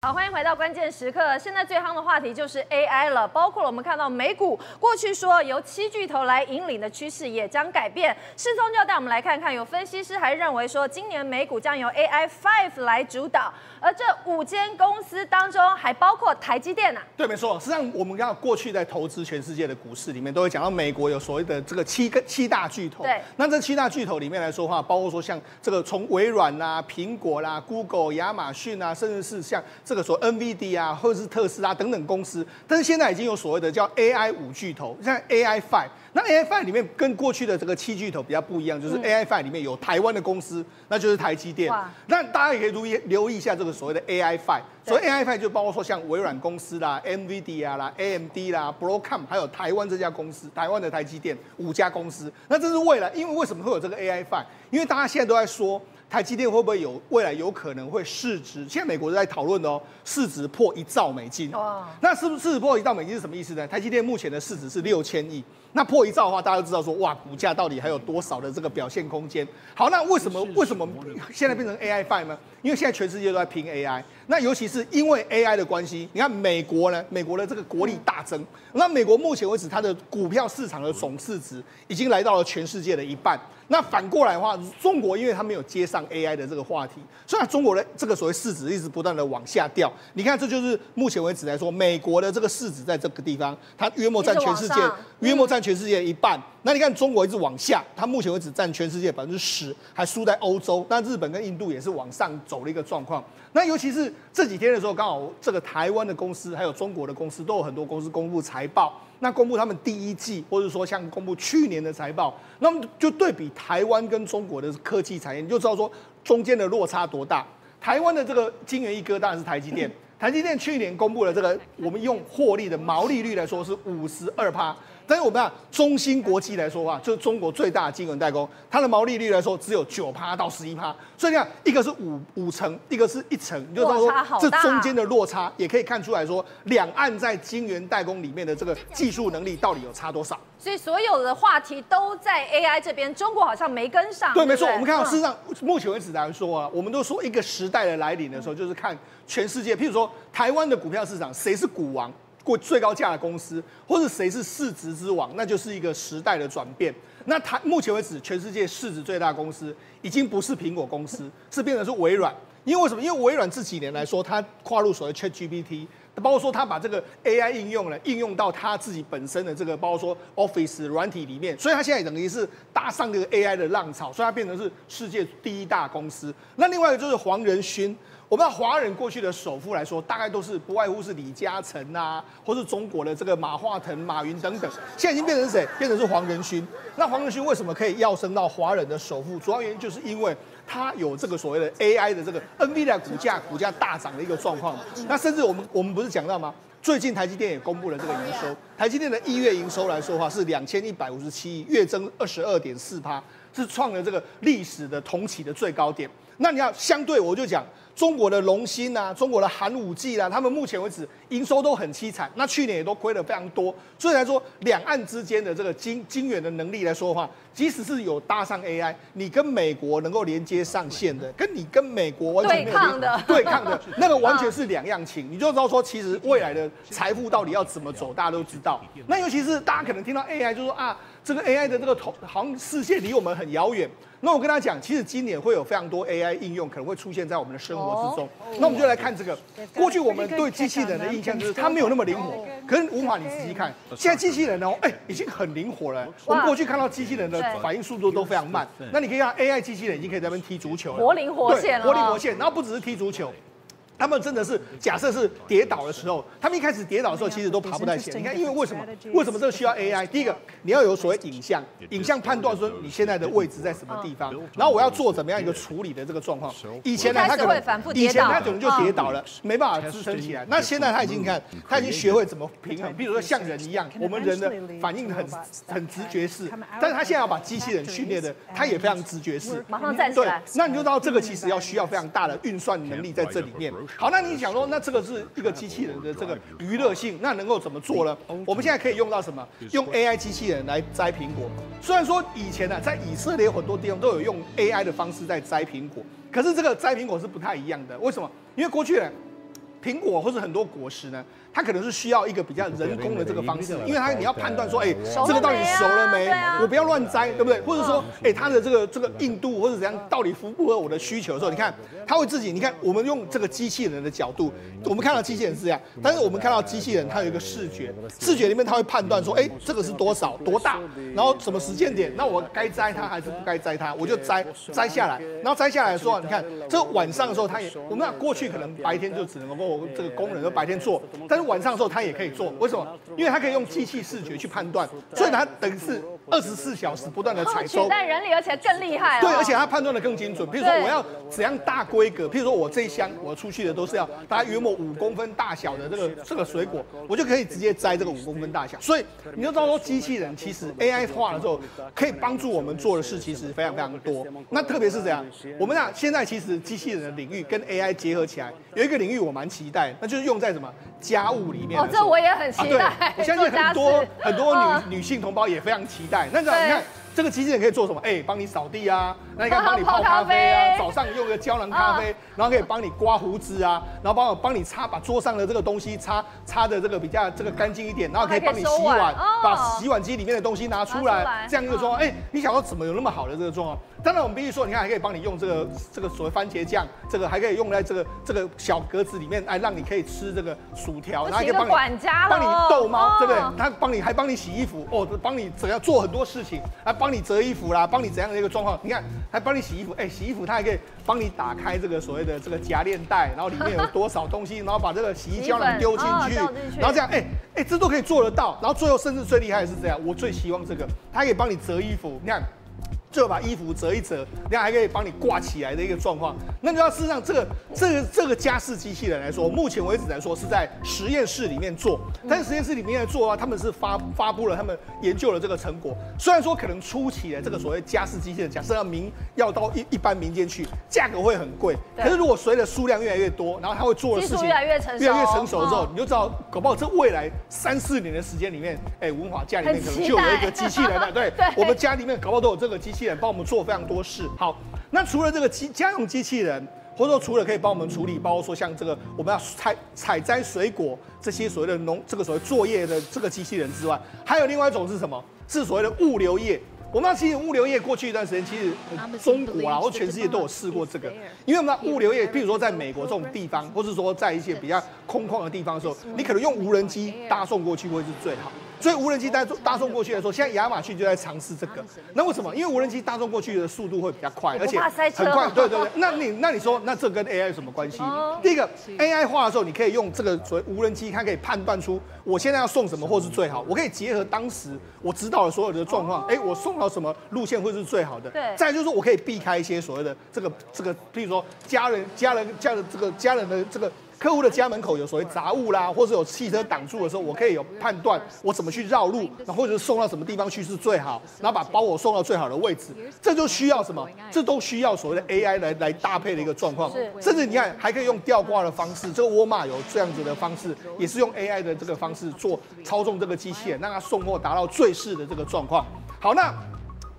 好，欢迎回到关键时刻。现在最夯的话题就是 AI 了，包括了我们看到美股过去说由七巨头来引领的趋势也将改变。世聪就要带我们来看看，有分析师还认为说，今年美股将由 AI Five 来主导，而这五间公司当中还包括台积电呐、啊。对，没错。实际上，我们看到过去在投资全世界的股市里面，都会讲到美国有所谓的这个七个七大巨头。对。那这七大巨头里面来说的话，包括说像这个从微软啦、啊、苹果啦、啊、Google、亚马逊啊，甚至是像这个所谓 NVD。啊，或者是特斯拉等等公司，但是现在已经有所谓的叫 AI 五巨头，像 AI Five。那 AI Five 里面跟过去的这个七巨头比较不一样，就是 AI Five 里面有台湾的公司，那就是台积电。那大家也可以留意留意一下这个所谓的 AI Five。所以 AI Five 就包括说像微软公司啦、NVIDIA 啦、AMD 啦、Broadcom，还有台湾这家公司，台湾的台积电五家公司。那这是未来，因为为什么会有这个 AI Five？因为大家现在都在说。台积电会不会有未来有可能会市值？现在美国都在讨论哦，市值破一兆美金。哇！那是不是市值破一兆美金是什么意思呢？台积电目前的市值是六千亿，那破一兆的话，大家都知道说，哇，股价到底还有多少的这个表现空间？好，那为什么为什么现在变成 AI Five 呢？因为现在全世界都在拼 AI，那尤其是因为 AI 的关系，你看美国呢，美国的这个国力大增，那美国目前为止它的股票市场的总市值已经来到了全世界的一半。那反过来的话，中国因为它没有接上 AI 的这个话题，所以中国的这个所谓市值一直不断的往下掉。你看，这就是目前为止来说，美国的这个市值在这个地方，它约莫占全世界约莫占全世界一半。那你看中国一直往下，它目前为止占全世界百分之十，还输在欧洲。那日本跟印度也是往上走的一个状况。那尤其是这几天的时候，刚好这个台湾的公司还有中国的公司都有很多公司公布财报。那公布他们第一季，或者说像公布去年的财报，那么就对比台湾跟中国的科技产业，你就知道说中间的落差多大。台湾的这个金元一哥当然是台积电，台积电去年公布了这个，我们用获利的毛利率来说是五十二趴。但是我们看中芯国际来说的话，就是中国最大的晶圆代工，它的毛利率来说只有九趴到十一趴，所以你看一个是五五成，一个是一成，你就知道说这中间的落差也可以看出来说，两岸在晶圆代工里面的这个技术能力到底有差多少。所以所有的话题都在 AI 这边，中国好像没跟上。对，没错。我们看到事实上，目前为止来说啊，我们都说一个时代的来临的时候，就是看全世界，譬如说台湾的股票市场，谁是股王？过最高价的公司，或者谁是市值之王，那就是一个时代的转变。那它目前为止，全世界市值最大公司已经不是苹果公司，是变成是微软。因为为什么？因为微软这几年来说，它跨入所谓 ChatGPT，包括说它把这个 AI 应用呢，应用到它自己本身的这个，包括说 Office 软体里面，所以它现在等于是搭上这个 AI 的浪潮，所以它变成是世界第一大公司。那另外一个就是黄仁勋。我们华人过去的首富来说，大概都是不外乎是李嘉诚啊，或是中国的这个马化腾、马云等等。现在已经变成谁？变成是黄仁勋。那黄仁勋为什么可以跃升到华人的首富？主要原因就是因为他有这个所谓的 AI 的这个 NVIDIA 股价股价大涨的一个状况。那甚至我们我们不是讲到吗？最近台积电也公布了这个营收，台积电的一月营收来说的话是两千一百五十七亿，月增二十二点四趴，是创了这个历史的同期的最高点。那你要相对，我就讲。中国的龙芯啊，中国的寒武纪啊，他们目前为止营收都很凄惨，那去年也都亏了非常多。所以来说，两岸之间的这个晶晶圆的能力来说的话，即使是有搭上 AI，你跟美国能够连接上线的，跟你跟美国完全没有对抗的，对抗的 那个完全是两样情。你就知道说，其实未来的财富到底要怎么走，大家都知道。那尤其是大家可能听到 AI，就说啊，这个 AI 的这个头好像视线离我们很遥远。那我跟他讲，其实今年会有非常多 AI 应用可能会出现在我们的生活之中。那我们就来看这个，过去我们对机器人的印象就是它没有那么灵活。可是无法你仔细看，现在机器人呢，哎，已经很灵活了。我们过去看到机器人的反应速度都非常慢，那你可以看 AI 机器人已经可以在那边踢足球了，活灵活现了，活灵活现。然后不只是踢足球。他们真的是假设是跌倒的时候，他们一开始跌倒的时候，其实都爬不太起来。你看，因为为什么？为什么这个需要 AI？第一个，你要有所谓影像，影像判断说你现在的位置在什么地方，然后我要做怎么样一个处理的这个状况。以前呢，他可能以前他可能就跌倒了，没办法支撑起来。那现在他已经看，他已经学会怎么平衡。比如说像人一样，我们人的反应很很直觉式，但是他现在要把机器人训练的，他也非常直觉式，马上站起来。对，那你就知道这个其实要需要非常大的运算能力在这里面。好，那你想说，那这个是一个机器人的这个娱乐性，那能够怎么做呢？我们现在可以用到什么？用 AI 机器人来摘苹果。虽然说以前呢，在以色列很多地方都有用 AI 的方式在摘苹果，可是这个摘苹果是不太一样的。为什么？因为过去呢，苹果或者很多果实呢，它可能是需要一个比较人工的这个方式，因为它你要判断说，哎，这个到底熟了没？我不要乱摘，对不对？或者说，哎，它的这个这个硬度或者怎样，到底符不符合我的需求的时候，你看，它会自己，你看，我们用这个机器人的角度，我们看到机器人是这样，但是我们看到机器人它有一个视觉，视觉里面它会判断说，哎，这个是多少多大，然后什么时间点，那我该摘它还是不该摘它，我就摘摘下来，然后摘下来的时候，你看，这晚上的时候，它也，我们讲过去可能白天就只能够这个工人就白天做，但晚上的时候他也可以做，为什么？因为他可以用机器视觉去判断，所以他等于是二十四小时不断的采收，取代人力，而且更厉害。对，而且它判断的更精准。比如说我要怎样大规格，譬如说我这一箱我出去的都是要大概约莫五公分大小的这个这个水果，我就可以直接摘这个五公分大小。所以你就知道说，机器人其实 AI 化了之后，可以帮助我们做的事其实非常非常多。那特别是怎样，我们俩现在其实机器人的领域跟 AI 结合起来，有一个领域我蛮期待，那就是用在什么家务里面。哦，这我也很期待。啊、我相信很多很多女、哦、女性同胞也非常期待。那这样你看。这个机器人可以做什么？哎，帮你扫地啊，那你看帮你泡咖啡啊，早上用个胶囊咖啡，然后可以帮你刮胡子啊，然后帮我帮你擦，把桌上的这个东西擦擦的这个比较这个干净一点，然后可以帮你洗碗，把洗碗机里面的东西拿出来，这样一个状况。哎，你想说怎么有那么好的这个状况？当然我们必须说，你看还可以帮你用这个这个所谓番茄酱，这个还可以用在这个这个小格子里面，哎，让你可以吃这个薯条，然后还可以帮你帮你逗猫，对不对？他帮你还帮你洗衣服，哦，帮你怎样做很多事情，还帮。你折衣服啦，帮你怎样的一个状况？你看，还帮你洗衣服，哎、欸，洗衣服他还可以帮你打开这个所谓的这个夹链袋，然后里面有多少东西，然后把这个洗衣胶囊丢进去，哦、然后这样，哎、欸、哎、欸，这都可以做得到。然后最后甚至最厉害的是这样，我最希望这个，它可以帮你折衣服，你看。就把衣服折一折，人家还可以帮你挂起来的一个状况。那你知道事实上，这个这个这个家事机器人来说，目前为止来说是在实验室里面做。但是实验室里面来做的话，他们是发发布了他们研究的这个成果。虽然说可能初期的这个所谓家事机器人，假设要民要到一一般民间去，价格会很贵。可是如果随着数量越来越多，然后他会做的事情越来越成熟，越来越成熟之后，你就知道，搞不好这未来三四年的时间里面，哎，文华家里面可能就有一个机器人了。对，我们家里面搞不好都有这个机器人帮我们做非常多事。好，那除了这个机家用机器人，或者说除了可以帮我们处理，包括说像这个我们要采采摘水果这些所谓的农这个所谓作业的这个机器人之外，还有另外一种是什么？是所谓的物流业。我们要其实物流业过去一段时间，其实中国啊或全世界都有试过这个，因为我们的物流业，譬如说在美国这种地方，或是说在一些比较空旷的地方的时候，你可能用无人机搭送过去会是最好。所以无人机搭搭送过去的时候，现在亚马逊就在尝试这个。那为什么？因为无人机搭送过去的速度会比较快，而且很快。对对对。那你那你说，那这跟 AI 有什么关系？第一个，AI 化的时候，你可以用这个所谓无人机，它可以判断出我现在要送什么货是最好。我可以结合当时我知道的所有的状况，哎，我送到什么路线会是最好的。对。再就是说我可以避开一些所谓的这个这个，譬如说家人家人家人这个家人的这个。客户的家门口有所谓杂物啦，或者有汽车挡住的时候，我可以有判断，我怎么去绕路，然后或者是送到什么地方去是最好，然后把包裹送到最好的位置，这就需要什么？这都需要所谓的 AI 来来搭配的一个状况。甚至你看，还可以用吊挂的方式，这个沃尔玛有这样子的方式，也是用 AI 的这个方式做操纵这个机器人，让它送货达到最适的这个状况。好，那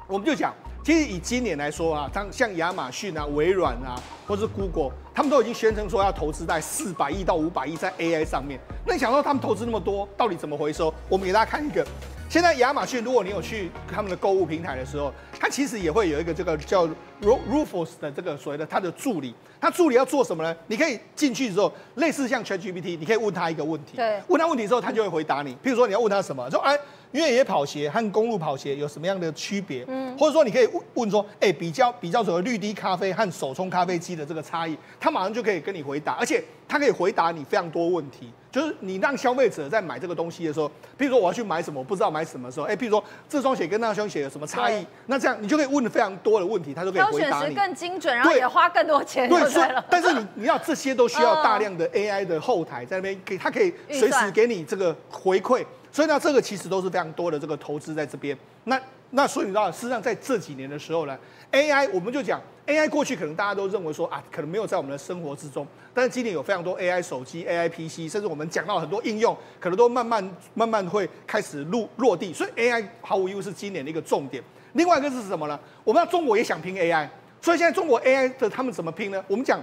我们就讲。其实以今年来说啊，像像亚马逊啊、微软啊，或是 Google，他们都已经宣称说要投资在四百亿到五百亿在 AI 上面。那你想说他们投资那么多，到底怎么回收？我们给大家看一个。现在亚马逊，如果你有去他们的购物平台的时候，它其实也会有一个这个叫 Rufus 的这个所谓的他的助理。他助理要做什么呢？你可以进去之后，类似像 ChatGPT，你可以问他一个问题。对。问他问题之后，他就会回答你。譬如说你要问他什么，说哎。越野跑鞋和公路跑鞋有什么样的区别？嗯，或者说你可以问问说，哎，比较比较所谓绿滴咖啡和手冲咖啡机的这个差异，他马上就可以跟你回答，而且他可以回答你非常多问题。就是你让消费者在买这个东西的时候，譬如说我要去买什么，我不知道买什么的时候，哎，譬如说这双鞋跟那双鞋有什么差异？那这样你就可以问非常多的问题，他就可以回答你。更精准，然后也花更多钱。对，但是你你要这些都需要大量的 AI 的后台在那边给，他可以随时给你这个回馈。所以呢，这个其实都是非常多的这个投资在这边。那那所以你知道，事实上在这几年的时候呢，AI 我们就讲 AI 过去可能大家都认为说啊，可能没有在我们的生活之中。但是今年有非常多 AI 手机、AI PC，甚至我们讲到很多应用，可能都慢慢慢慢会开始落落地。所以 AI 毫无疑问是今年的一个重点。另外一个是什么呢？我们知道中国也想拼 AI，所以现在中国 AI 的他们怎么拼呢？我们讲。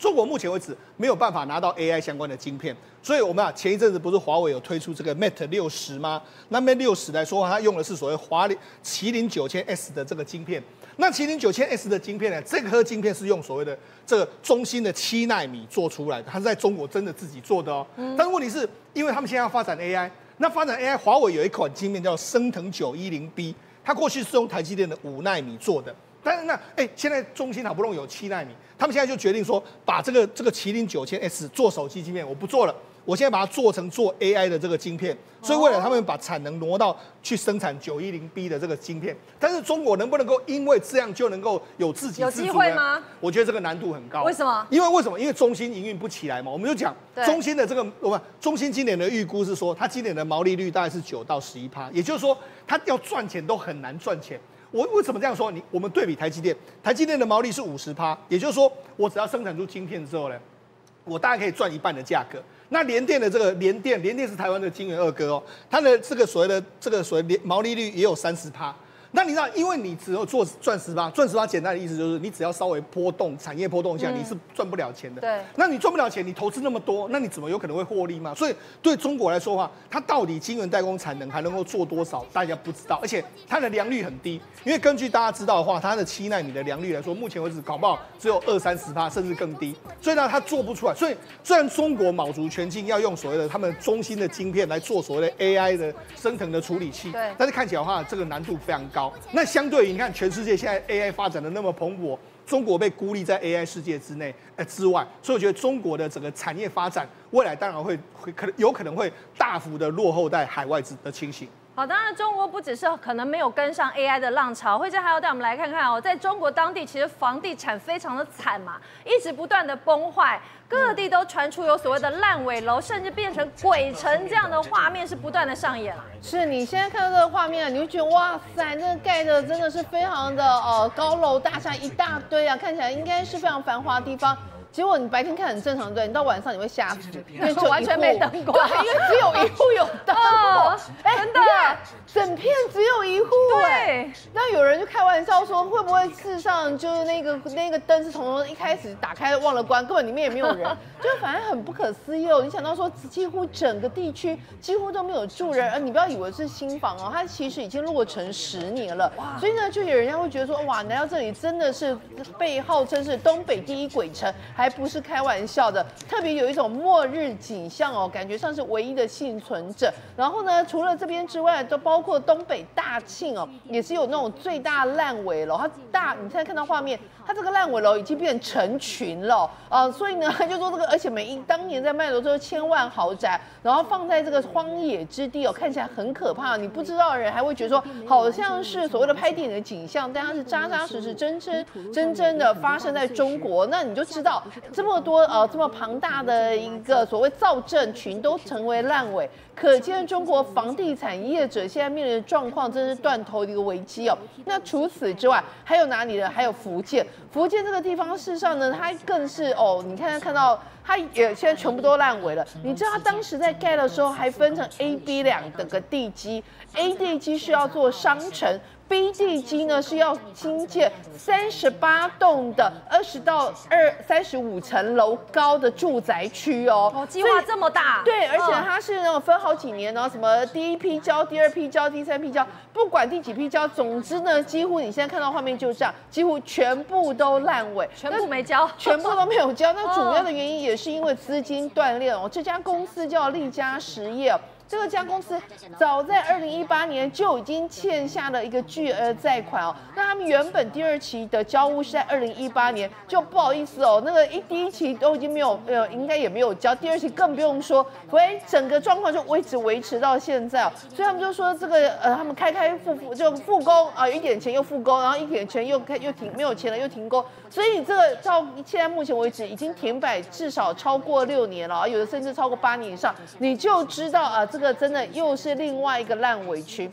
中国目前为止没有办法拿到 AI 相关的晶片，所以我们啊前一阵子不是华为有推出这个 Mate 六十吗？那 Mate 六十来说，它用的是所谓华联麒麟九千 S 的这个晶片。那麒麟九千 S 的晶片呢？这颗晶片是用所谓的这个中芯的七纳米做出来的，它是在中国真的自己做的哦。但是问题是，因为他们现在要发展 AI，那发展 AI，华为有一款晶片叫升腾九一零 B，它过去是用台积电的五纳米做的。但是那哎，现在中芯好不容易有七纳米，他们现在就决定说，把这个这个麒麟九千 S 做手机晶片，我不做了，我现在把它做成做 AI 的这个晶片。所以为了他们把产能挪到去生产九一零 B 的这个晶片，但是中国能不能够因为这样就能够有自己自？有机会吗？我觉得这个难度很高。为什么？因为为什么？因为中芯营运不起来嘛。我们就讲中芯的这个，我们中芯今年的预估是说，它今年的毛利率大概是九到十一趴，也就是说，它要赚钱都很难赚钱。我为什么这样说？你我们对比台积电，台积电的毛利是五十趴，也就是说，我只要生产出晶片之后呢，我大概可以赚一半的价格。那联电的这个联电，联电是台湾的晶圆二哥哦，它的这个所谓的这个所谓的毛利率也有三十趴。那你知道，因为你只有做赚十八，赚十八简单的意思就是，你只要稍微波动，产业波动一下，你是赚不了钱的。对。那你赚不了钱，你投资那么多，那你怎么有可能会获利嘛？所以对中国来说的话，它到底晶圆代工产能还能够做多少，大家不知道。而且它的良率很低，因为根据大家知道的话，它的七纳米的良率来说，目前为止搞不好只有二三十趴，甚至更低。所以呢，它做不出来。所以虽然中国卯足全劲要用所谓的他们中心的晶片来做所谓的 AI 的升腾的处理器，对。但是看起来的话，这个难度非常高。那相对。于你看，全世界现在 AI 发展的那么蓬勃，中国被孤立在 AI 世界之内呃之外，所以我觉得中国的整个产业发展未来当然会会可能有可能会大幅的落后在海外之的情形。好，当然中国不只是可能没有跟上 AI 的浪潮，慧珍还要带我们来看看哦，在中国当地其实房地产非常的惨嘛，一直不断的崩坏，各地都传出有所谓的烂尾楼，甚至变成鬼城这样的画面是不断的上演了。是你现在看到这个画面，你会觉得哇塞，那个盖的真的是非常的呃高楼大厦一大堆啊，看起来应该是非常繁华的地方。结果你白天看很正常，对，你到晚上你会吓死，因为完全没灯光，对，因为只有一户有灯。哦，哎，真的，整片只有一户。对，那有人就开玩笑说，会不会事实上就是那个那个灯是从一开始打开忘了关，根本里面也没有人，就反正很不可思议哦。你想到说，几乎整个地区几乎都没有住人，而你不要以为是新房哦，它其实已经落成十年了。哇，所以呢，就有人家会觉得说，哇，来到这里真的是被号称是东北第一鬼城。还不是开玩笑的，特别有一种末日景象哦，感觉像是唯一的幸存者。然后呢，除了这边之外，都包括东北大庆哦，也是有那种最大烂尾楼。它大，你现在看到画面，它这个烂尾楼已经变成群了啊、呃，所以呢，就说这个，而且每一当年在卖楼都是千万豪宅，然后放在这个荒野之地哦，看起来很可怕。你不知道的人还会觉得说，好像是所谓的拍电影的景象，但它是扎扎实实、真真真正的发生在中国，那你就知道。这么多呃，这么庞大的一个所谓造镇群都成为烂尾，可见中国房地产业者现在面临的状况真是断头的一个危机哦。那除此之外，还有哪里呢？还有福建，福建这个地方事实上呢，它更是哦，你看看到它也现在全部都烂尾了。你知道它当时在盖的时候还分成 A、B 两个地基，A 地基是要做商城。B 地基呢是要新建三十八栋的二十到二三十五层楼高的住宅区哦，哦，计划这么大，对，而且它是那种分好几年，然后什么第一批交，第二批交，第三批交，不管第几批交，总之呢，几乎你现在看到画面就这样，几乎全部都烂尾，全部没交，全部都没有交。那主要的原因也是因为资金断裂哦，这家公司叫力嘉实业。这个家公司早在二零一八年就已经欠下了一个巨额债款哦。那他们原本第二期的交屋是在二零一八年，就不好意思哦，那个一第一期都已经没有，呃，应该也没有交，第二期更不用说，所以整个状况就一直维持到现在哦。所以他们就说这个呃，他们开开复复就复工啊，一点钱又复工，然后一点钱又开又停，没有钱了又停工。所以这个到现在目前为止已经停摆至少超过六年了，有的甚至超过八年以上，你就知道啊这。这个真的又是另外一个烂尾区。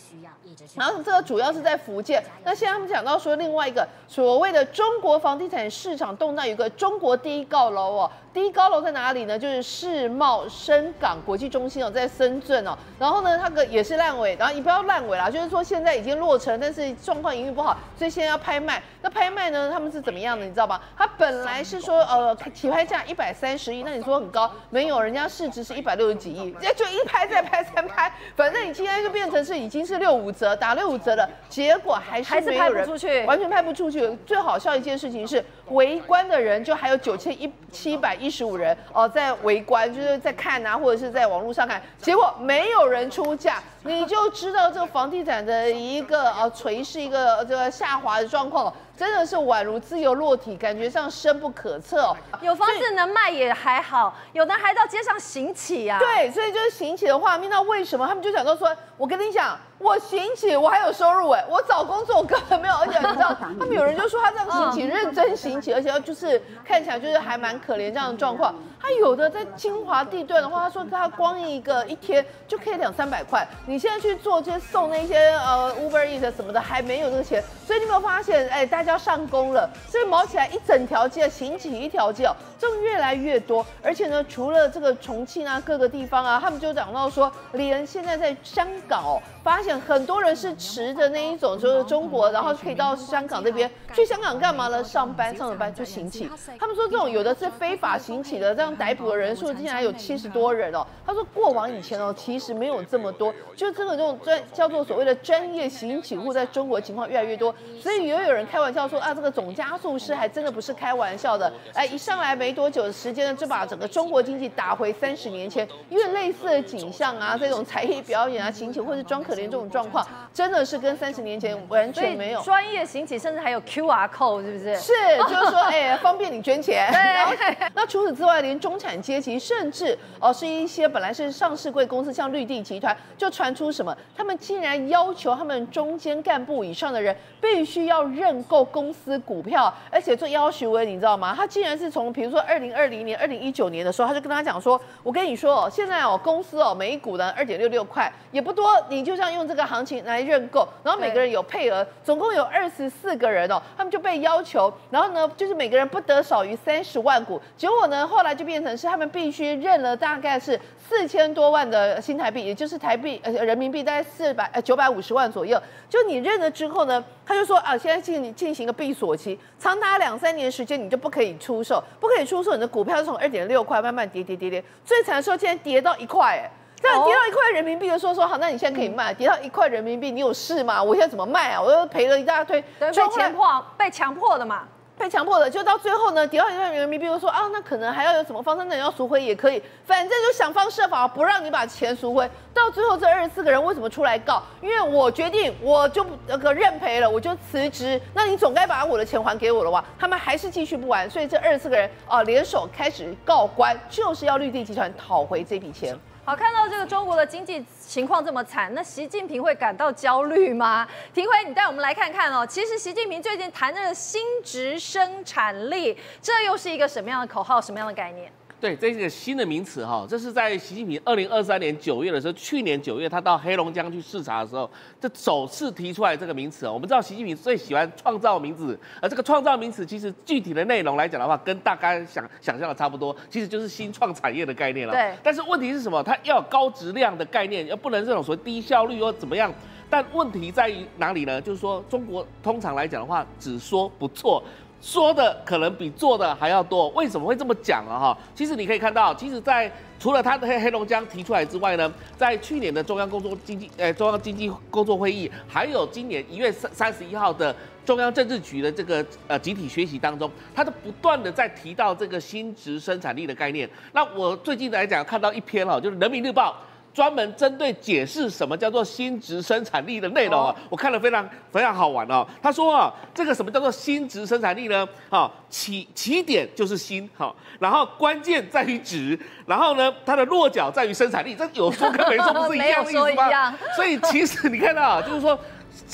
然后这个主要是在福建。那现在他们讲到说，另外一个所谓的中国房地产市场动荡，有个中国第一高楼哦。第一高楼在哪里呢？就是世贸深港国际中心哦，在深圳哦。然后呢，它个也是烂尾，然后也不要烂尾啦，就是说现在已经落成，但是状况营运不好，所以现在要拍卖。那拍卖呢，他们是怎么样的？你知道吗？它本来是说呃起拍价一百三十亿，那你说很高？没有，人家市值是一百六十几亿，也就一拍再拍三拍，反正你今天就变成是已经是六五折，打六五折了，结果还是没有人，还是拍不出去，完全拍不出去。最好笑一件事情是，围观的人就还有九千一七百一十五人哦，在围观，就是在看啊，或者是在网络上看，结果没有人出价，你就知道这个房地产的一个呃垂是，一个这个下滑的状况。真的是宛如自由落体，感觉上深不可测哦。有房子能卖也还好，有的还到街上行乞呀。对，所以就是行乞的画面。那为什么他们就想到说，我跟你讲。我行乞，我还有收入哎！我找工作我根本没有，而且你知道，他们有人就说他这样行乞，认真行而且要就是看起来就是还蛮可怜这样的状况。他有的在精华地段的话，他说他光一个一天就可以两三百块。你现在去做这些送那些呃 Uber Eats 什么的，还没有这个钱。所以你有没有发现，哎，大家上工了，所以毛起来一整条街行起一条街哦，这越来越多。而且呢，除了这个重庆啊，各个地方啊，他们就讲到说，连现在在香港哦。发现很多人是持着那一种，就是中国，然后可以到香港这边去香港干嘛呢？上班上着班就行乞。他们说这种有的是非法行乞的，这样逮捕的人数竟然有七十多人哦。他说过往以前哦，其实没有这么多，就这个这种专叫做所谓的专业行乞户，在中国情况越来越多。所以也有人开玩笑说啊，这个总加速师还真的不是开玩笑的。哎，一上来没多久的时间呢，就把整个中国经济打回三十年前，因为类似的景象啊，这种才艺表演啊，行乞或是装可。连这种状况真的是跟三十年前完全没有专业行乞，甚至还有 QR code，是不是？是，就是说，哎、欸，方便你捐钱。对。那除此之外，连中产阶级，甚至哦、呃，是一些本来是上市贵公司，像绿地集团，就传出什么，他们竟然要求他们中间干部以上的人必须要认购公司股票，而且做要求，你知道吗？他竟然是从，比如说二零二零年、二零一九年的时候，他就跟他讲说，我跟你说哦，现在哦，公司哦，每一股呢二点六六块，也不多，你就像。用这个行情来认购，然后每个人有配额，总共有二十四个人哦，他们就被要求，然后呢，就是每个人不得少于三十万股。结果呢，后来就变成是他们必须认了大概是四千多万的新台币，也就是台币呃人民币大概四百呃九百五十万左右。就你认了之后呢，他就说啊，现在进进行一个闭锁期，长达两三年时间你就不可以出售，不可以出售你的股票，从二点六块慢慢跌跌跌跌，最惨的时候竟然跌到一块哎。样跌到一块人民币的时候说好，那你现在可以卖。跌到一块人民币，你有事吗？我现在怎么卖啊？我又赔了一大堆，被强迫，被强迫的嘛，被强迫的。就到最后呢，跌到一块人民币，我说啊，那可能还要有什么方式，那你要赎回也可以，反正就想方设法不让你把钱赎回。到最后这二十四个人为什么出来告？因为我决定，我就那个认赔了，我就辞职。那你总该把我的钱还给我了吧？他们还是继续不还，所以这二十四个人啊联手开始告官，就是要绿地集团讨回这笔钱。好，看到这个中国的经济情况这么惨，那习近平会感到焦虑吗？廷辉，你带我们来看看哦。其实习近平最近谈的新值生产力，这又是一个什么样的口号，什么样的概念？对，这是个新的名词哈，这是在习近平二零二三年九月的时候，去年九月他到黑龙江去视察的时候，这首次提出来这个名词。我们知道习近平最喜欢创造名词，而这个创造名词其实具体的内容来讲的话，跟大家想想象的差不多，其实就是新创产业的概念了。对。但是问题是什么？它要有高质量的概念，要不能这种所谓低效率或怎么样。但问题在于哪里呢？就是说中国通常来讲的话，只说不做。说的可能比做的还要多，为什么会这么讲啊？哈，其实你可以看到，其实，在除了他的黑黑龙江提出来之外呢，在去年的中央工作经济呃中央经济工作会议，还有今年一月三三十一号的中央政治局的这个呃集体学习当中，他都不断的在提到这个新质生产力的概念。那我最近来讲看到一篇哈，就是人民日报。专门针对解释什么叫做新值生产力的内容啊，我看了非常非常好玩哦。他说啊，这个什么叫做新值生产力呢？啊，起起点就是新，好，然后关键在于值，然后呢，它的落脚在于生产力。这有说跟没说不是一样的意思吗？所以其实你看到，就是说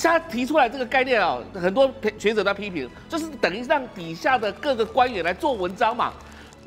他提出来这个概念啊，很多学者在批评，就是等于让底下的各个官员来做文章嘛。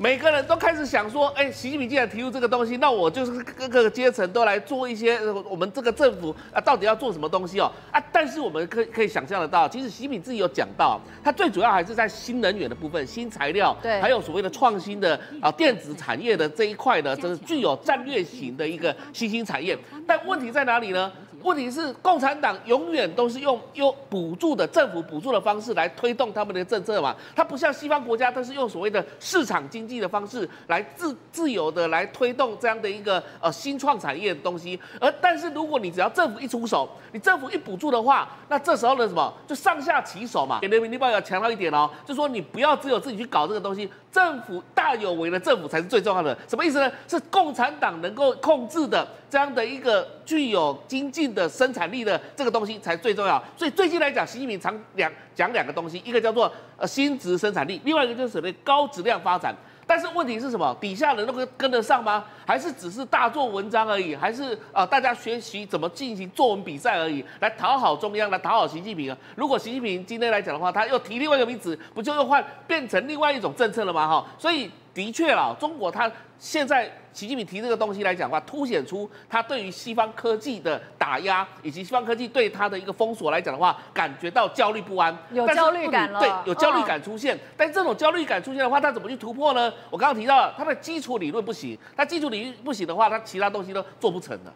每个人都开始想说，哎，习近平既然提出这个东西，那我就是各个阶层都来做一些，我们这个政府啊，到底要做什么东西哦？啊，但是我们可以可以想象得到，其实习近平自己有讲到，他最主要还是在新能源的部分、新材料，对，还有所谓的创新的啊电子产业的这一块呢，这是具有战略型的一个新兴产业。但问题在哪里呢？问题是共产党永远都是用用补助的政府补助的方式来推动他们的政策嘛，它不像西方国家，它是用所谓的市场经济的方式来自自由的来推动这样的一个呃新创产业的东西。而但是如果你只要政府一出手，你政府一补助的话，那这时候的什么就上下其手嘛。人民日报要强调一点哦，就说你不要只有自己去搞这个东西，政府大有为的政府才是最重要的。什么意思呢？是共产党能够控制的这样的一个具有精进的生产力的这个东西才最重要，所以最近来讲，习近平常两讲两个东西，一个叫做呃新质生产力，另外一个就是所谓高质量发展。但是问题是什么？底下人都跟跟得上吗？还是只是大做文章而已？还是啊、呃、大家学习怎么进行作文比赛而已，来讨好中央，来讨好习近平啊？如果习近平今天来讲的话，他又提另外一个名词，不就又换变成另外一种政策了吗？哈，所以。的确啦，中国它现在习近平提这个东西来讲的话，凸显出他对于西方科技的打压，以及西方科技对他的一个封锁来讲的话，感觉到焦虑不安，有焦虑感了。对，有焦虑感出现。哦、但这种焦虑感出现的话，他怎么去突破呢？我刚刚提到了，他的基础理论不行，他基础理论不行的话，他其他东西都做不成的。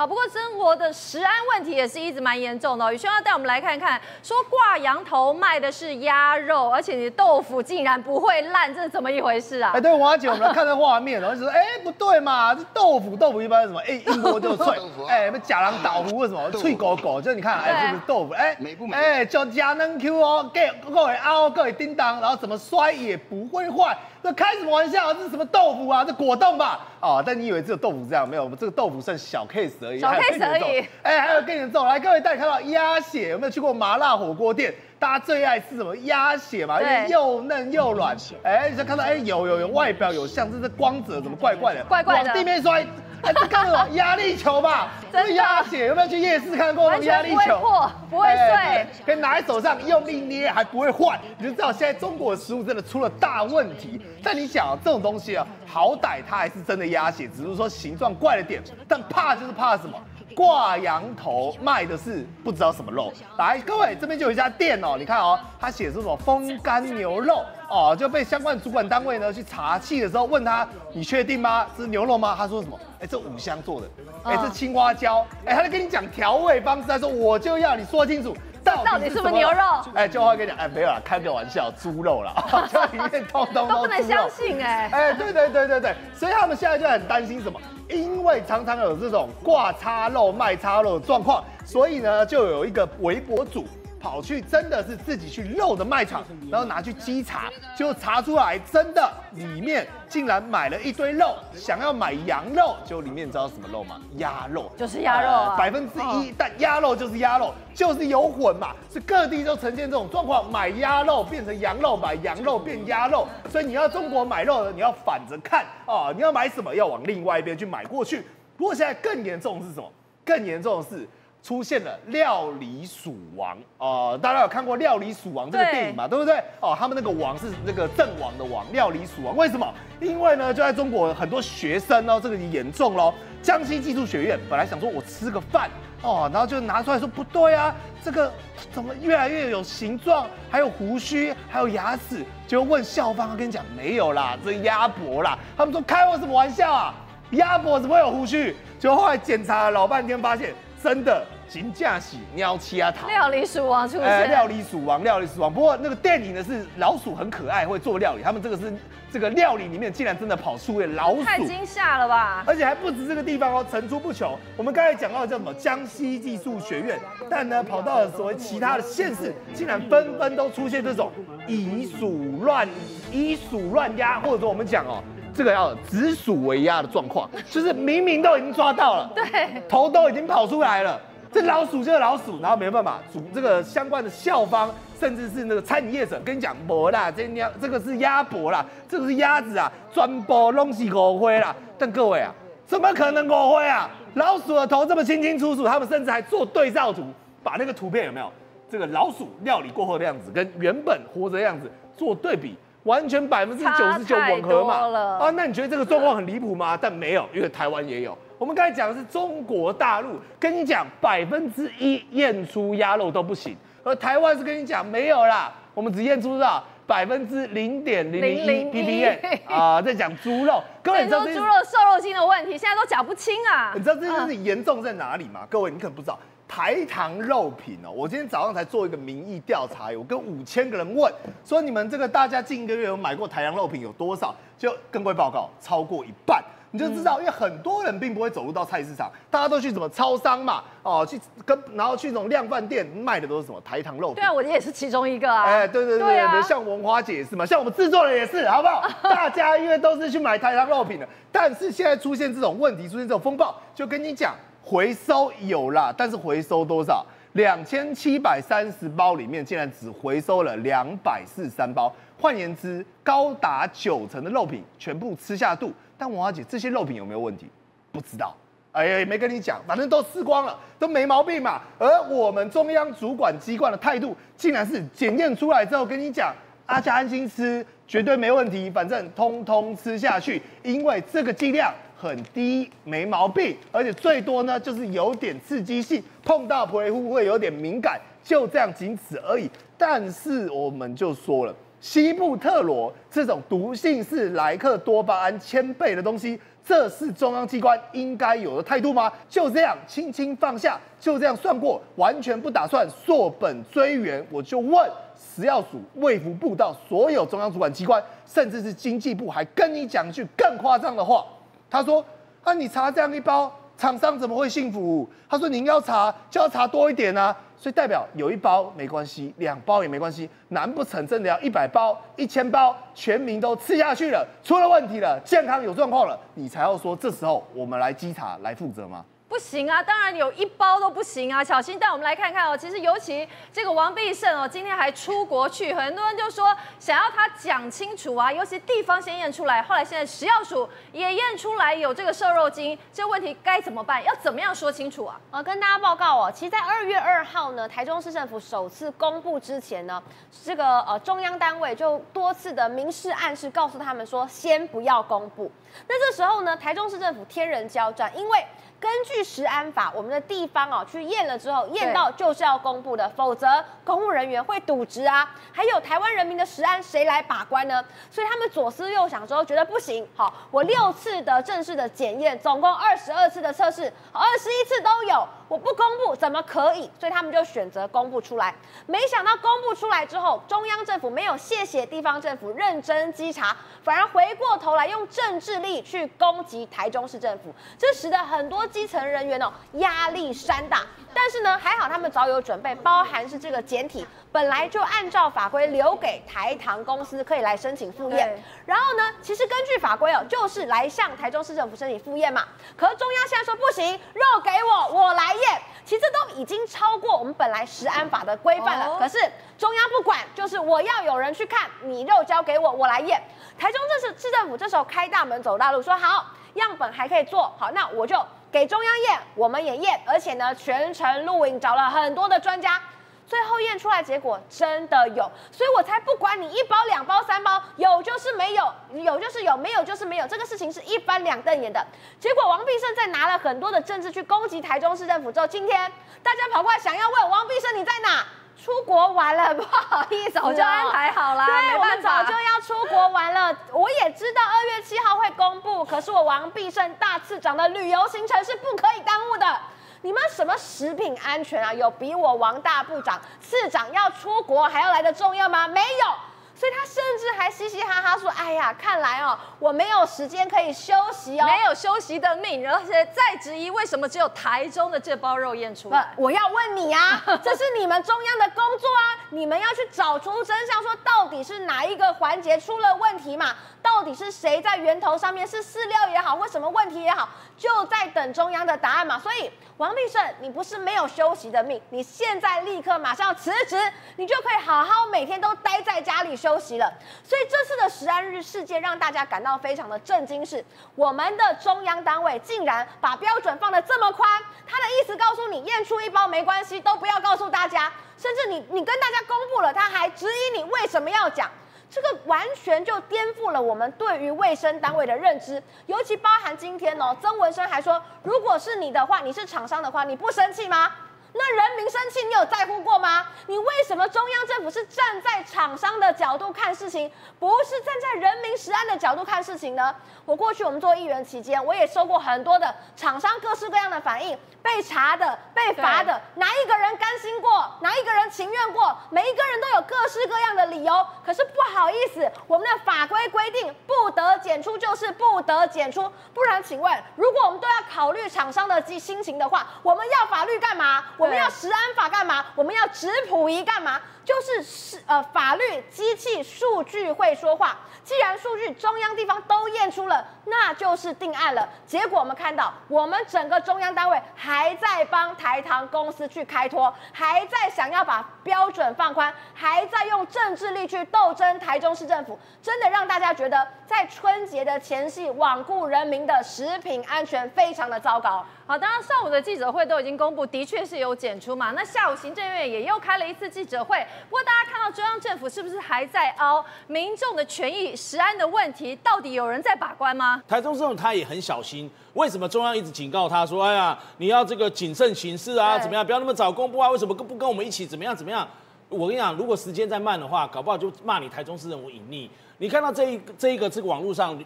好，不过生活的食安问题也是一直蛮严重的哦。宇轩要带我们来看看，说挂羊头卖的是鸭肉，而且你的豆腐竟然不会烂，这是怎么一回事啊？哎，对，王姐，我们来看这画面，然后就说，哎，不对嘛，这豆腐，豆腐一般是什么？哎，一摸就脆，哎，什么假狼倒糊，为什么脆狗狗？就你看，哎，这个豆腐，哎，美不美？哎，叫佳能 Q 哦，给各位凹，各位叮当，然后怎么摔也不会坏。这开什么玩笑？啊这是什么豆腐啊？这果冻吧？哦，但你以为只有豆腐这样？没有，我们这个豆腐算小 case 而已。小 case 而已。哎，还有更严重。来，各位带你看到鸭血有没有去过麻辣火锅店？大家最爱吃什么？鸭血嘛，因为又嫩又软。哎，你看到哎，有有有，外表有像，这是光泽怎么怪怪的？怪怪的。往地面摔。哎，这看什么？压力球吧？这是鸭血，有没有去夜市看过那种压力球？不会破，不会碎，可以拿在手上用力捏还不会坏。你就知道现在中国的食物真的出了大问题。但你想啊，这种东西啊，好歹它还是真的鸭血，只是说形状怪了点。但怕就是怕什么？挂羊头卖的是不知道什么肉。来，各位这边就有一家店哦，你看哦，它写出什么风干牛肉哦，就被相关主管单位呢去查气的时候问他，你确定吗？这是牛肉吗？他说什么？哎，这五香做的，哎，这青花椒，哎，他在跟你讲调味方式，他说我就要你说清楚。到底是不是牛肉？哎，就会跟你讲，哎，没有啦，开个玩笑，猪肉啦，这里面通通都都不能相信哎，哎，对对对对对，所以他们现在就很担心什么？因为常常有这种挂叉肉卖叉肉的状况，所以呢，就有一个微博主。跑去真的是自己去肉的卖场，然后拿去稽查，就查出来真的里面竟然买了一堆肉，想要买羊肉，就里面你知道什么肉吗？鸭肉，就是鸭肉啊，百分之一，但鸭肉就是鸭肉，就是有混嘛，是各地都呈现这种状况，买鸭肉变成羊肉，买羊肉变鸭肉，所以你要中国买肉的，你要反着看啊，你要买什么要往另外一边去买过去。不过现在更严重的是什么？更严重的是。出现了料理鼠王哦、呃，大家有看过《料理鼠王》这个电影嘛？对，不对？哦，他们那个王是那个阵亡的王，料理鼠王。为什么？因为呢，就在中国很多学生哦，这个严重喽。江西技术学院本来想说我吃个饭哦，然后就拿出来说不对啊，这个怎么越来越有形状，还有胡须，还有牙齿，就问校方，跟你讲没有啦，这鸭脖啦。他们说开我什么玩笑啊？鸭脖怎么会有胡须？就后来检查了老半天，发现。真的，金驾喜喵七啊，料理鼠王出现。哎，料理鼠王，料理鼠王。不过那个电影呢是老鼠很可爱，会做料理。他们这个是这个料理里面竟然真的跑出位老鼠，太惊吓了吧！而且还不止这个地方哦，层出不穷。我们刚才讲到的叫什么江西技术学院，但呢跑到了所谓其他的县市，竟然纷纷都出现这种以鼠乱以鼠乱鸭，或者说我们讲哦。这个要指鼠为鸭的状况，就是明明都已经抓到了，对，头都已经跑出来了，这老鼠就是老鼠，然后没办法，主这个相关的校方，甚至是那个餐饮业者跟你讲，没啦，这鸭这个是鸭脖啦，这个是鸭子啊，全部拢是误会啦。但各位啊，怎么可能狗灰啊？老鼠的头这么清清楚楚，他们甚至还做对照图，把那个图片有没有这个老鼠料理过后的样子，跟原本活着的样子做对比。完全百分之九十九吻合嘛。啊，那你觉得这个状况很离谱吗？但没有，因为台湾也有。我们刚才讲的是中国大陆，跟你讲百分之一验出鸭肉都不行，而台湾是跟你讲没有啦，我们只验出了百分之零点零零一 ppm 啊，在讲猪肉。各位你知道猪肉瘦肉精的问题，现在都讲不清啊。你知道这件事情严重在哪里吗？各位你可能不知道。台糖肉品哦，我今天早上才做一个民意调查，我跟五千个人问，说你们这个大家近一个月有买过台糖肉品有多少？就更贵报告超过一半，你就知道，因为很多人并不会走入到菜市场，大家都去什么超商嘛，哦，去跟然后去那种量贩店卖的都是什么台糖肉品。对啊，我也是其中一个啊。哎，对对对对，对，像文华姐也是嘛，像我们制作人也是，好不好？大家因为都是去买台糖肉品的，但是现在出现这种问题，出现这种风暴，就跟你讲。回收有啦，但是回收多少？两千七百三十包里面，竟然只回收了两百四十三包。换言之，高达九成的肉品全部吃下肚。但王小姐，这些肉品有没有问题？不知道，哎呀，没跟你讲，反正都吃光了，都没毛病嘛。而我们中央主管机关的态度，竟然是检验出来之后跟你讲，大家安心吃，绝对没问题，反正通通吃下去，因为这个剂量。很低，没毛病，而且最多呢就是有点刺激性，碰到皮肤会有点敏感，就这样仅此而已。但是我们就说了，西部特罗这种毒性是莱克多巴胺千倍的东西，这是中央机关应该有的态度吗？就这样轻轻放下，就这样算过，完全不打算溯本追源。我就问食药署、卫福部到所有中央主管机关，甚至是经济部，还跟你讲一句更夸张的话。他说：“啊，你查这样一包，厂商怎么会幸福？”他说：“您要查就要查多一点啊，所以代表有一包没关系，两包也没关系，难不成真的要一百包、一千包，全民都吃下去了，出了问题了，健康有状况了，你才要说这时候我们来稽查来负责吗？”不行啊，当然有一包都不行啊！小新带我们来看看哦。其实尤其这个王必胜哦，今天还出国去，很多人就说想要他讲清楚啊。尤其地方先验出来，后来现在食药署也验出来有这个瘦肉精，这问题该怎么办？要怎么样说清楚啊？呃，跟大家报告哦，其实，在二月二号呢，台中市政府首次公布之前呢，这个呃中央单位就多次的明示暗示，告诉他们说先不要公布。那这时候呢，台中市政府天人交战，因为根据食安法，我们的地方哦去验了之后，验到就是要公布的，否则公务人员会渎职啊。还有台湾人民的食安谁来把关呢？所以他们左思右想之后觉得不行，好，我六次的正式的检验，总共二十二次的测试，二十一次都有。我不公布怎么可以？所以他们就选择公布出来。没想到公布出来之后，中央政府没有谢谢地方政府认真稽查，反而回过头来用政治力去攻击台中市政府，这使得很多基层人员哦压力山大。但是呢，还好他们早有准备，包含是这个简体本来就按照法规留给台糖公司可以来申请复验。然后呢，其实根据法规哦，就是来向台中市政府申请复验嘛。可是中央现在说不行，肉给我，我来验。其实都已经超过我们本来食安法的规范了。可是中央不管，就是我要有人去看，你肉交给我，我来验。台中这是市政府这时候开大门走大路，说好样本还可以做好，那我就给中央验，我们也验，而且呢全程录影，找了很多的专家。最后验出来结果真的有，所以我才不管你一包、两包、三包，有就是没有，有就是有，没有就是没有。这个事情是一翻两瞪眼的。结果王必胜在拿了很多的政治去攻击台中市政府之后，今天大家跑过来想要问王必胜你在哪？出国玩了，不好意思，我就安排好了。对，我们早就要出国玩了。我也知道二月七号会公布，可是我王必胜大次长的旅游行程是不可以耽误的。你们什么食品安全啊？有比我王大部长、次长要出国还要来的重要吗？没有。所以他甚至还嘻嘻哈哈说：“哎呀，看来哦，我没有时间可以休息哦，没有休息的命。而且再质疑为什么只有台中的这包肉验出来？我要问你啊，这是你们中央的工作啊，你们要去找出真相，说到底是哪一个环节出了问题嘛？到底是谁在源头上面是饲料也好，或什么问题也好，就在等中央的答案嘛。所以王必胜，你不是没有休息的命，你现在立刻马上辞职，你就可以好好每天都待在家里休。”休息了，所以这次的食安日事件让大家感到非常的震惊，是我们的中央单位竟然把标准放得这么宽，他的意思告诉你验出一包没关系，都不要告诉大家，甚至你你跟大家公布了，他还质疑你为什么要讲。这个完全就颠覆了我们对于卫生单位的认知，尤其包含今天哦，曾文生还说，如果是你的话，你是厂商的话，你不生气吗？那人民生气，你有在乎过吗？你为什么中央政府是站在厂商的角度看事情，不是站在人民实案的角度看事情呢？我过去我们做议员期间，我也收过很多的厂商各式各样的反应，被查的、被罚的，哪一个人甘心过？哪一个人情愿过？每一个人都有各式各样的理由。可是不好意思，我们的法规规定不得检出，就是不得检出。不然，请问，如果我们都要考虑厂商的心情的话，我们要法律干嘛？我们要食安法干嘛？我们要质谱仪干嘛？就是是呃，法律机器数据会说话。既然数据中央地方都验出了，那就是定案了。结果我们看到，我们整个中央单位还在帮台糖公司去开脱，还在想要把标准放宽，还在用政治力去斗争台中市政府，真的让大家觉得在春节的前夕罔顾人民的食品安全，非常的糟糕。好，当然上午的记者会都已经公布，的确是有检出嘛。那下午行政院也又开了一次记者会，不过大家看到中央政府是不是还在凹民众的权益？食安的问题到底有人在把关吗？台中市政府他也很小心，为什么中央一直警告他说：“哎呀，你要这个谨慎行事啊，怎么样？不要那么早公布啊？为什么不跟我们一起？怎么样？怎么样？”我跟你讲，如果时间再慢的话，搞不好就骂你台中市政府隐匿。你看到这一这一个这个网络上。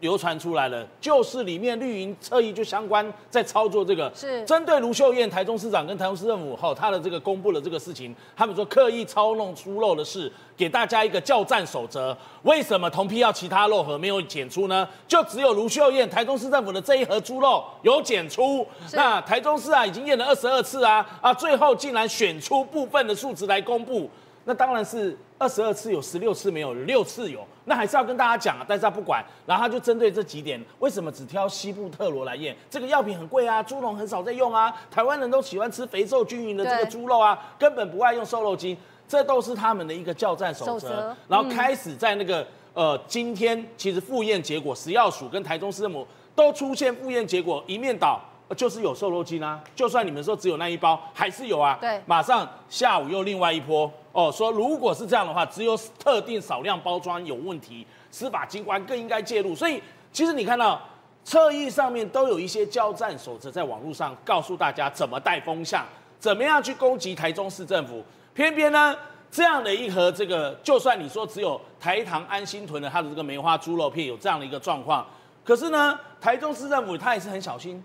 流传出来了，就是里面绿营侧翼就相关在操作这个，是针对卢秀燕台中市长跟台中市政府后，他的这个公布了这个事情，他们说刻意操弄猪肉的事，给大家一个叫战守则。为什么同批要其他肉盒没有检出呢？就只有卢秀燕台中市政府的这一盒猪肉有检出，那台中市啊已经验了二十二次啊啊，最后竟然选出部分的数值来公布。那当然是二十二次有十六次没有，六次有，那还是要跟大家讲啊，但是他不管，然后他就针对这几点，为什么只挑西部特罗来验？这个药品很贵啊，猪笼很少在用啊，台湾人都喜欢吃肥瘦均匀的这个猪肉啊，根本不爱用瘦肉精，这都是他们的一个教战守则。然后开始在那个呃，今天其实复验结果，食药署跟台中市政府都出现复验结果，一面倒。就是有瘦肉精啊，就算你们说只有那一包，还是有啊。对，马上下午又另外一波哦，说如果是这样的话，只有特定少量包装有问题，司法机关更应该介入。所以其实你看到侧翼上面都有一些交战守则，在网络上告诉大家怎么带风向，怎么样去攻击台中市政府。偏偏呢，这样的一盒这个，就算你说只有台糖安心屯的它的这个梅花猪肉片有这样的一个状况，可是呢，台中市政府他也是很小心。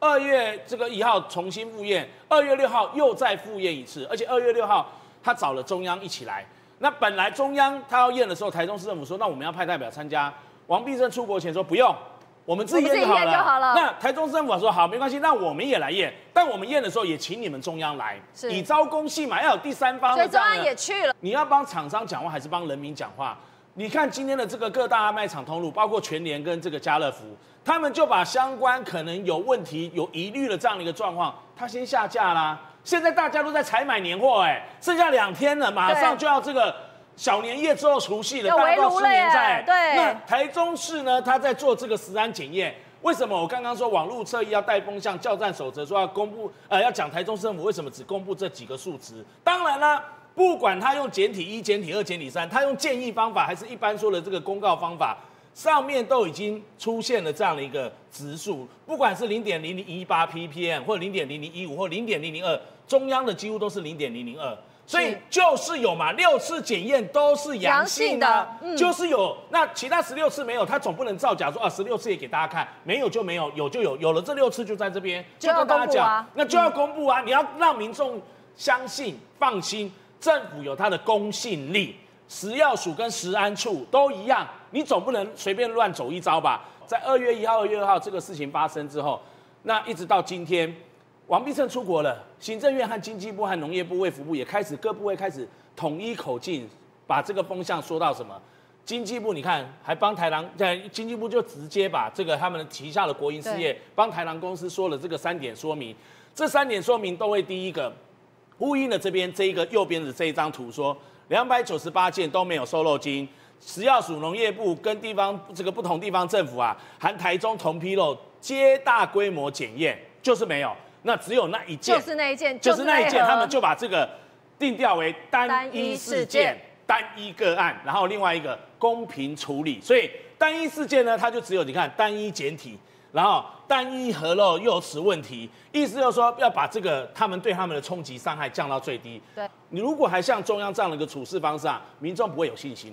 二月这个一号重新复验，二月六号又再复验一次，而且二月六号他找了中央一起来。那本来中央他要验的时候，台中市政府说，那我们要派代表参加。王必胜出国前说不用，我们自己验就好了。那台中市政府说好，没关系，那我们也来验。但我们验的时候也请你们中央来，以招公信嘛，要有第三方。所以中央也去了。你要帮厂商讲话还是帮人民讲话？你看今天的这个各大卖场通路，包括全联跟这个家乐福。他们就把相关可能有问题、有疑虑的这样的一个状况，他先下架啦。现在大家都在采买年货，哎，剩下两天了，马上就要这个小年夜之后除夕了，大家都吃年菜。对。那台中市呢，他在做这个食安检验。为什么我刚刚说网络侧翼要带风向、教战守则，说要公布，呃，要讲台中市政府为什么只公布这几个数值？当然啦，不管他用简体一、简体二、简体三，他用建议方法还是一般说的这个公告方法。上面都已经出现了这样的一个值数，不管是零点零零一八 ppm 或零点零零一五或零点零零二，中央的几乎都是零点零零二，所以就是有嘛，六次检验都是阳性的，嗯、就是有。那其他十六次没有，他总不能造假说啊，十六次也给大家看，没有就没有，有就有，有了这六次就在这边，就跟大家讲，啊、那就要公布啊，嗯、你要让民众相信、放心，政府有它的公信力。食药署跟食安处都一样，你总不能随便乱走一招吧？在二月一号、二月二号这个事情发生之后，那一直到今天，王必胜出国了，行政院和经济部和农业部、卫福部也开始各部位开始统一口径，把这个风向说到什么？经济部你看还帮台糖，在经济部就直接把这个他们旗下的国营事业帮台糖公司说了这个三点说明，这三点说明都会第一个呼应了这边这一个右边的这一张图说。两百九十八件都没有瘦肉精，食药署、农业部跟地方这个不同地方政府啊，含台中同批肉皆大规模检验，就是没有，那只有那一件，就是那一件，就是那一件，他们就把这个定调为单一事件。单一个案，然后另外一个公平处理。所以单一事件呢，它就只有你看单一简体，然后单一核漏幼齿问题，意思就是说要把这个他们对他们的冲击伤害降到最低。对，你如果还像中央这样的一个处事方式啊，民众不会有信心。